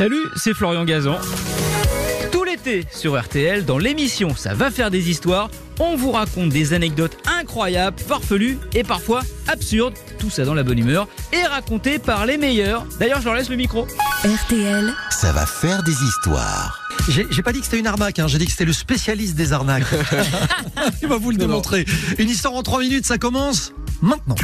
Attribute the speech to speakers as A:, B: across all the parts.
A: Salut, c'est Florian Gazan. Tout l'été sur RTL, dans l'émission Ça va faire des histoires, on vous raconte des anecdotes incroyables, farfelues et parfois absurdes, tout ça dans la bonne humeur, et racontées par les meilleurs. D'ailleurs, je leur laisse le micro.
B: RTL,
C: Ça va faire des histoires.
D: J'ai pas dit que c'était une arnaque, hein, j'ai dit que c'était le spécialiste des arnaques. Il va vous le démontrer. Une histoire en 3 minutes, ça commence maintenant.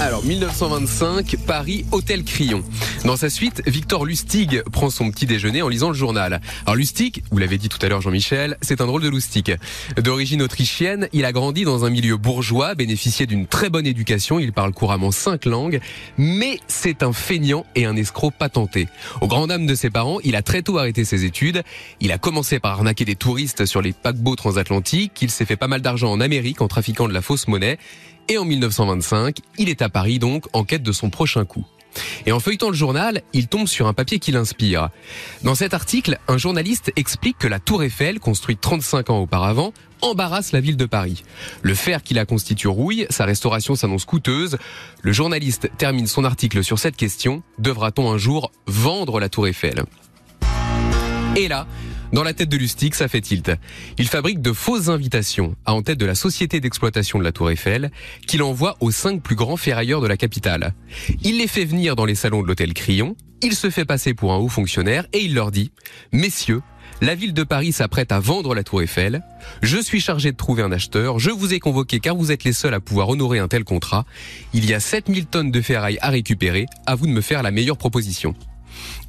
E: Alors, 1925, Paris, Hôtel Crillon. Dans sa suite, Victor Lustig prend son petit déjeuner en lisant le journal. Alors Lustig, vous l'avez dit tout à l'heure Jean-Michel, c'est un drôle de loustic. D'origine autrichienne, il a grandi dans un milieu bourgeois, bénéficié d'une très bonne éducation, il parle couramment cinq langues, mais c'est un feignant et un escroc patenté. Au grand dam de ses parents, il a très tôt arrêté ses études. Il a commencé par arnaquer des touristes sur les paquebots transatlantiques, il s'est fait pas mal d'argent en Amérique en trafiquant de la fausse monnaie. Et en 1925, il est à Paris donc en quête de son prochain coup. Et en feuilletant le journal, il tombe sur un papier qui l'inspire. Dans cet article, un journaliste explique que la tour Eiffel, construite 35 ans auparavant, embarrasse la ville de Paris. Le fer qui la constitue rouille, sa restauration s'annonce coûteuse. Le journaliste termine son article sur cette question. Devra-t-on un jour vendre la tour Eiffel? Et là, dans la tête de Lustig, ça fait tilt. Il fabrique de fausses invitations à en tête de la société d'exploitation de la Tour Eiffel, qu'il envoie aux cinq plus grands ferrailleurs de la capitale. Il les fait venir dans les salons de l'hôtel Crillon, il se fait passer pour un haut fonctionnaire et il leur dit Messieurs, la ville de Paris s'apprête à vendre la Tour Eiffel. Je suis chargé de trouver un acheteur. Je vous ai convoqué car vous êtes les seuls à pouvoir honorer un tel contrat. Il y a 7000 tonnes de ferraille à récupérer. À vous de me faire la meilleure proposition.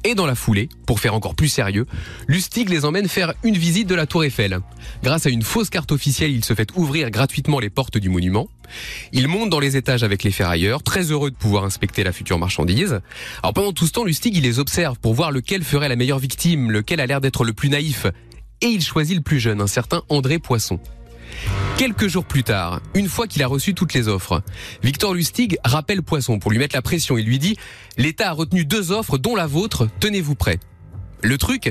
E: Et dans la foulée, pour faire encore plus sérieux, Lustig les emmène faire une visite de la Tour Eiffel. Grâce à une fausse carte officielle, il se fait ouvrir gratuitement les portes du monument. Il monte dans les étages avec les ferrailleurs, très heureux de pouvoir inspecter la future marchandise. Alors pendant tout ce temps, Lustig, les observe pour voir lequel ferait la meilleure victime, lequel a l'air d'être le plus naïf. Et il choisit le plus jeune, un certain André Poisson. Quelques jours plus tard, une fois qu'il a reçu toutes les offres, Victor Lustig rappelle Poisson pour lui mettre la pression. Il lui dit L'État a retenu deux offres, dont la vôtre, tenez-vous prêt. Le truc,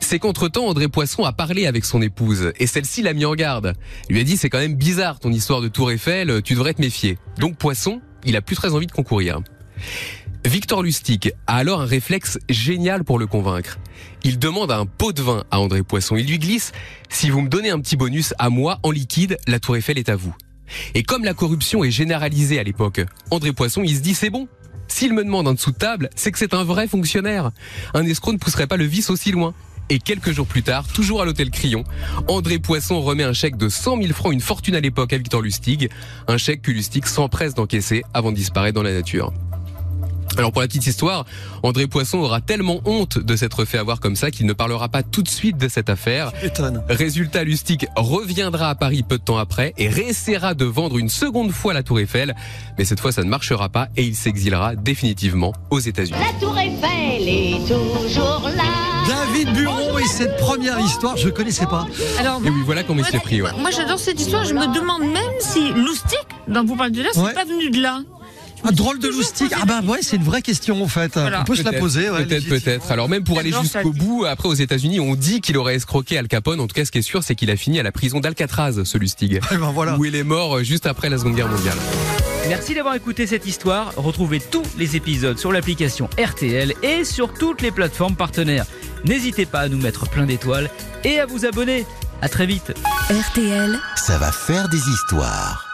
E: c'est qu'entre-temps, André Poisson a parlé avec son épouse et celle-ci l'a mis en garde. Lui a dit c'est quand même bizarre ton histoire de Tour Eiffel, tu devrais te méfier. Donc Poisson, il a plus très envie de concourir. Victor Lustig a alors un réflexe génial pour le convaincre. Il demande un pot de vin à André Poisson. Il lui glisse Si vous me donnez un petit bonus à moi en liquide, la Tour Eiffel est à vous. Et comme la corruption est généralisée à l'époque, André Poisson, il se dit c'est bon. S'il me demande un dessous de table, c'est que c'est un vrai fonctionnaire. Un escroc ne pousserait pas le vice aussi loin. Et quelques jours plus tard, toujours à l'hôtel Crillon, André Poisson remet un chèque de 100 000 francs, une fortune à l'époque à Victor Lustig, un chèque que Lustig s'empresse d'encaisser avant de disparaître dans la nature. Alors pour la petite histoire, André Poisson aura tellement honte de s'être fait avoir comme ça qu'il ne parlera pas tout de suite de cette affaire.
D: Étonne.
E: Résultat, Lustig reviendra à Paris peu de temps après et réessayera de vendre une seconde fois la Tour Eiffel, mais cette fois ça ne marchera pas et il s'exilera définitivement aux États-Unis.
F: La tour Eiffel est toujours là.
D: David Buron et cette première histoire, je connaissais pas.
G: Alors,
E: Et oui, voilà comment il s'est pris. Ouais.
G: moi j'adore cette histoire. Je me demande même si Loustic, dont vous parlez de là, c'est
D: Ouais.
G: pas venu de là.
D: Un drôle de
G: posé
D: Ah bah ouais, c'est une vraie question en fait.
G: Voilà.
D: On peut se la poser. ouais,
E: peut-être, peut-être. Alors même pour aller jusqu'au bout, après aux États-Unis, on dit qu'il aurait escroqué Al Capone. En tout cas, ce qui est sûr, c'est qu'il a fini à la prison d'Alcatraz, ce Lustig,
D: Eh ben voilà.
E: où il est mort juste après la Seconde Guerre mondiale.
A: Merci d'avoir écouté cette histoire. Retrouvez tous les épisodes sur l'application RTL et sur toutes les plateformes partenaires. N'hésitez pas à nous mettre plein d'étoiles et à vous abonner. À très vite.
B: RTL.
C: Ça va faire des histoires.